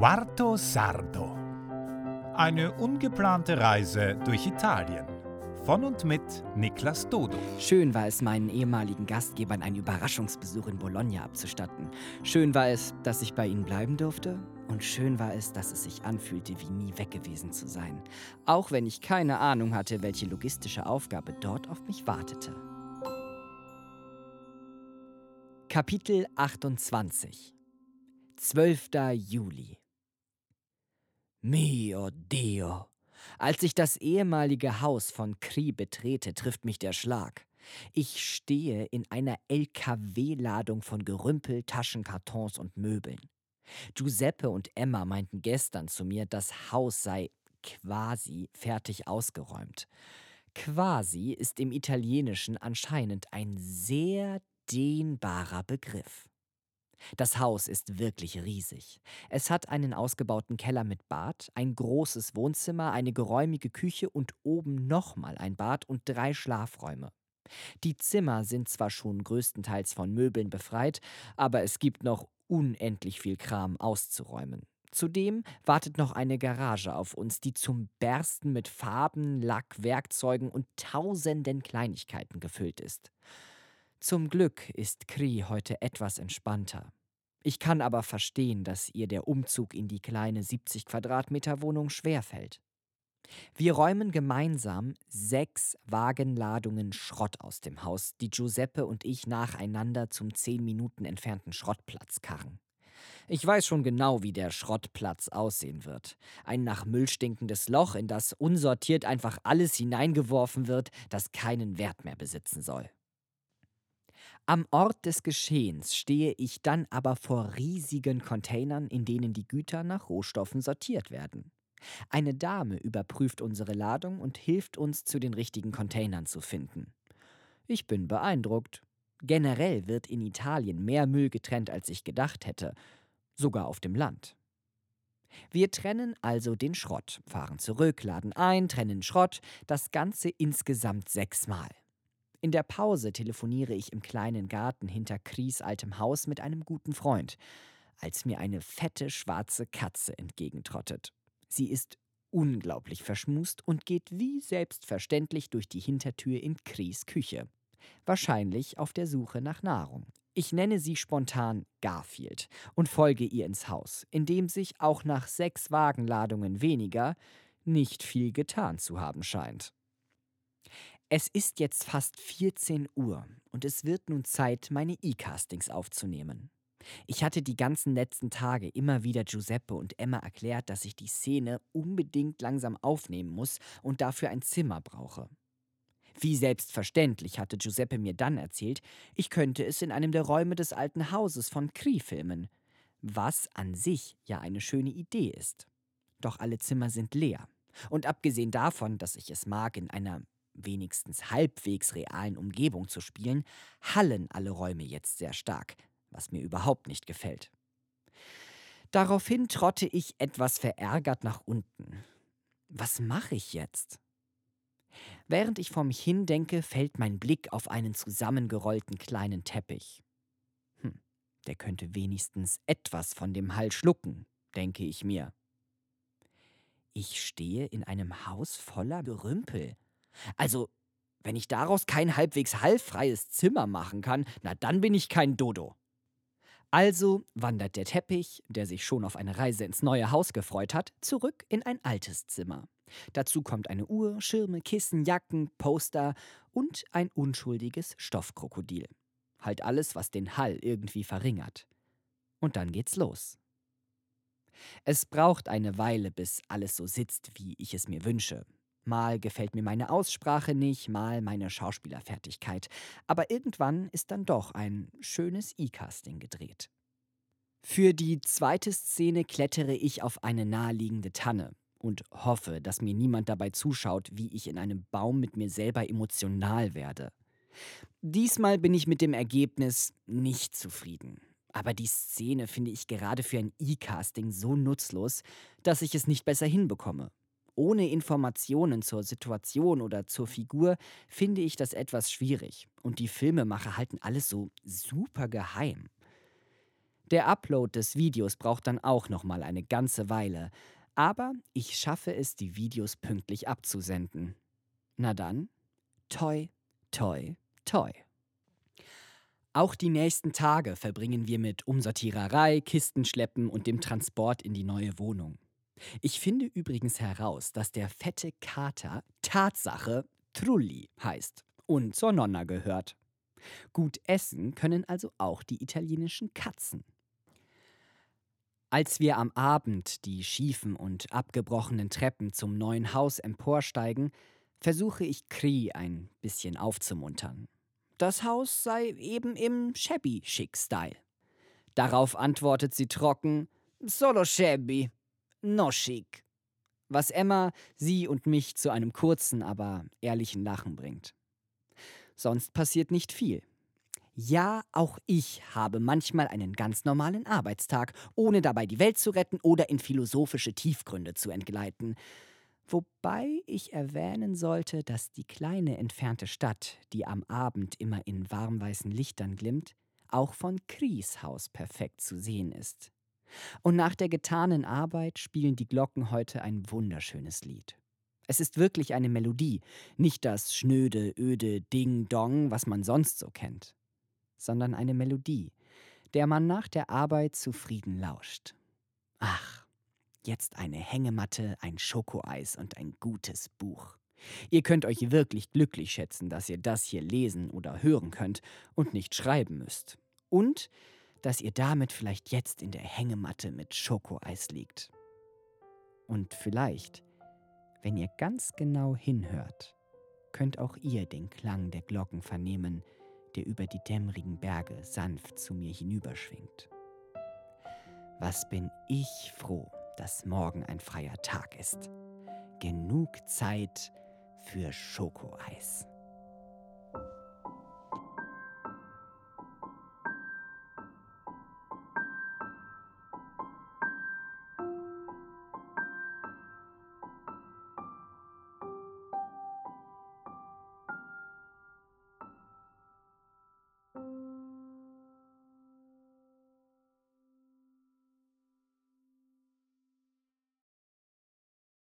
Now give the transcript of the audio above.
Quarto Sardo. Eine ungeplante Reise durch Italien. Von und mit Niklas Dodo. Schön war es, meinen ehemaligen Gastgebern einen Überraschungsbesuch in Bologna abzustatten. Schön war es, dass ich bei ihnen bleiben durfte. Und schön war es, dass es sich anfühlte, wie nie weg gewesen zu sein. Auch wenn ich keine Ahnung hatte, welche logistische Aufgabe dort auf mich wartete. Kapitel 28 12. Juli Mio Dio. Als ich das ehemalige Haus von Kri betrete, trifft mich der Schlag. Ich stehe in einer LKW-Ladung von Gerümpel, Taschen, Kartons und Möbeln. Giuseppe und Emma meinten gestern zu mir, das Haus sei quasi fertig ausgeräumt. Quasi ist im Italienischen anscheinend ein sehr dehnbarer Begriff. Das Haus ist wirklich riesig. Es hat einen ausgebauten Keller mit Bad, ein großes Wohnzimmer, eine geräumige Küche und oben nochmal ein Bad und drei Schlafräume. Die Zimmer sind zwar schon größtenteils von Möbeln befreit, aber es gibt noch unendlich viel Kram auszuräumen. Zudem wartet noch eine Garage auf uns, die zum Bersten mit Farben, Lack, Werkzeugen und tausenden Kleinigkeiten gefüllt ist. Zum Glück ist Kri heute etwas entspannter. Ich kann aber verstehen, dass ihr der Umzug in die kleine 70 Quadratmeter Wohnung schwerfällt. Wir räumen gemeinsam sechs Wagenladungen Schrott aus dem Haus, die Giuseppe und ich nacheinander zum zehn Minuten entfernten Schrottplatz karren. Ich weiß schon genau, wie der Schrottplatz aussehen wird. Ein nach Müll stinkendes Loch, in das unsortiert einfach alles hineingeworfen wird, das keinen Wert mehr besitzen soll. Am Ort des Geschehens stehe ich dann aber vor riesigen Containern, in denen die Güter nach Rohstoffen sortiert werden. Eine Dame überprüft unsere Ladung und hilft uns, zu den richtigen Containern zu finden. Ich bin beeindruckt. Generell wird in Italien mehr Müll getrennt, als ich gedacht hätte, sogar auf dem Land. Wir trennen also den Schrott, fahren zurück, laden ein, trennen Schrott, das Ganze insgesamt sechsmal. In der Pause telefoniere ich im kleinen Garten hinter Kries altem Haus mit einem guten Freund, als mir eine fette schwarze Katze entgegentrottet. Sie ist unglaublich verschmust und geht wie selbstverständlich durch die Hintertür in Kries Küche. Wahrscheinlich auf der Suche nach Nahrung. Ich nenne sie spontan Garfield und folge ihr ins Haus, in dem sich auch nach sechs Wagenladungen weniger nicht viel getan zu haben scheint. Es ist jetzt fast 14 Uhr und es wird nun Zeit, meine E-Castings aufzunehmen. Ich hatte die ganzen letzten Tage immer wieder Giuseppe und Emma erklärt, dass ich die Szene unbedingt langsam aufnehmen muss und dafür ein Zimmer brauche. Wie selbstverständlich hatte Giuseppe mir dann erzählt, ich könnte es in einem der Räume des alten Hauses von Cree filmen, was an sich ja eine schöne Idee ist. Doch alle Zimmer sind leer. Und abgesehen davon, dass ich es mag, in einer wenigstens halbwegs realen Umgebung zu spielen, hallen alle Räume jetzt sehr stark, was mir überhaupt nicht gefällt. Daraufhin trotte ich etwas verärgert nach unten. Was mache ich jetzt? Während ich vor mich hindenke, fällt mein Blick auf einen zusammengerollten kleinen Teppich. Hm, der könnte wenigstens etwas von dem Hall schlucken, denke ich mir. Ich stehe in einem Haus voller Gerümpel, also, wenn ich daraus kein halbwegs hallfreies Zimmer machen kann, na dann bin ich kein Dodo. Also wandert der Teppich, der sich schon auf eine Reise ins neue Haus gefreut hat, zurück in ein altes Zimmer. Dazu kommt eine Uhr, Schirme, Kissen, Jacken, Poster und ein unschuldiges Stoffkrokodil. Halt alles, was den Hall irgendwie verringert. Und dann geht's los. Es braucht eine Weile, bis alles so sitzt, wie ich es mir wünsche. Mal gefällt mir meine Aussprache nicht, mal meine Schauspielerfertigkeit. Aber irgendwann ist dann doch ein schönes E-Casting gedreht. Für die zweite Szene klettere ich auf eine naheliegende Tanne und hoffe, dass mir niemand dabei zuschaut, wie ich in einem Baum mit mir selber emotional werde. Diesmal bin ich mit dem Ergebnis nicht zufrieden. Aber die Szene finde ich gerade für ein E-Casting so nutzlos, dass ich es nicht besser hinbekomme. Ohne Informationen zur Situation oder zur Figur finde ich das etwas schwierig. Und die Filmemacher halten alles so super geheim. Der Upload des Videos braucht dann auch noch mal eine ganze Weile, aber ich schaffe es, die Videos pünktlich abzusenden. Na dann, toi, toi, toi. Auch die nächsten Tage verbringen wir mit Umsortiererei, Kistenschleppen und dem Transport in die neue Wohnung. Ich finde übrigens heraus, dass der fette Kater Tatsache Trulli heißt und zur Nonna gehört. Gut essen können also auch die italienischen Katzen. Als wir am Abend die schiefen und abgebrochenen Treppen zum neuen Haus emporsteigen, versuche ich Kri ein bisschen aufzumuntern. Das Haus sei eben im shabby chic Style. Darauf antwortet sie trocken: Solo shabby, no chic. Was Emma, sie und mich zu einem kurzen, aber ehrlichen Lachen bringt. Sonst passiert nicht viel. Ja, auch ich habe manchmal einen ganz normalen Arbeitstag, ohne dabei die Welt zu retten oder in philosophische Tiefgründe zu entgleiten. Wobei ich erwähnen sollte, dass die kleine entfernte Stadt, die am Abend immer in warmweißen Lichtern glimmt, auch von Kries Haus perfekt zu sehen ist. Und nach der getanen Arbeit spielen die Glocken heute ein wunderschönes Lied. Es ist wirklich eine Melodie, nicht das schnöde, öde Ding-Dong, was man sonst so kennt, sondern eine Melodie, der man nach der Arbeit zufrieden lauscht. Ach, jetzt eine Hängematte, ein Schokoeis und ein gutes Buch. Ihr könnt euch wirklich glücklich schätzen, dass ihr das hier lesen oder hören könnt und nicht schreiben müsst. Und dass ihr damit vielleicht jetzt in der Hängematte mit Schokoeis liegt. Und vielleicht wenn ihr ganz genau hinhört, könnt auch ihr den Klang der Glocken vernehmen, der über die dämmerigen Berge sanft zu mir hinüberschwingt. Was bin ich froh, dass morgen ein freier Tag ist. Genug Zeit für Schokoeis.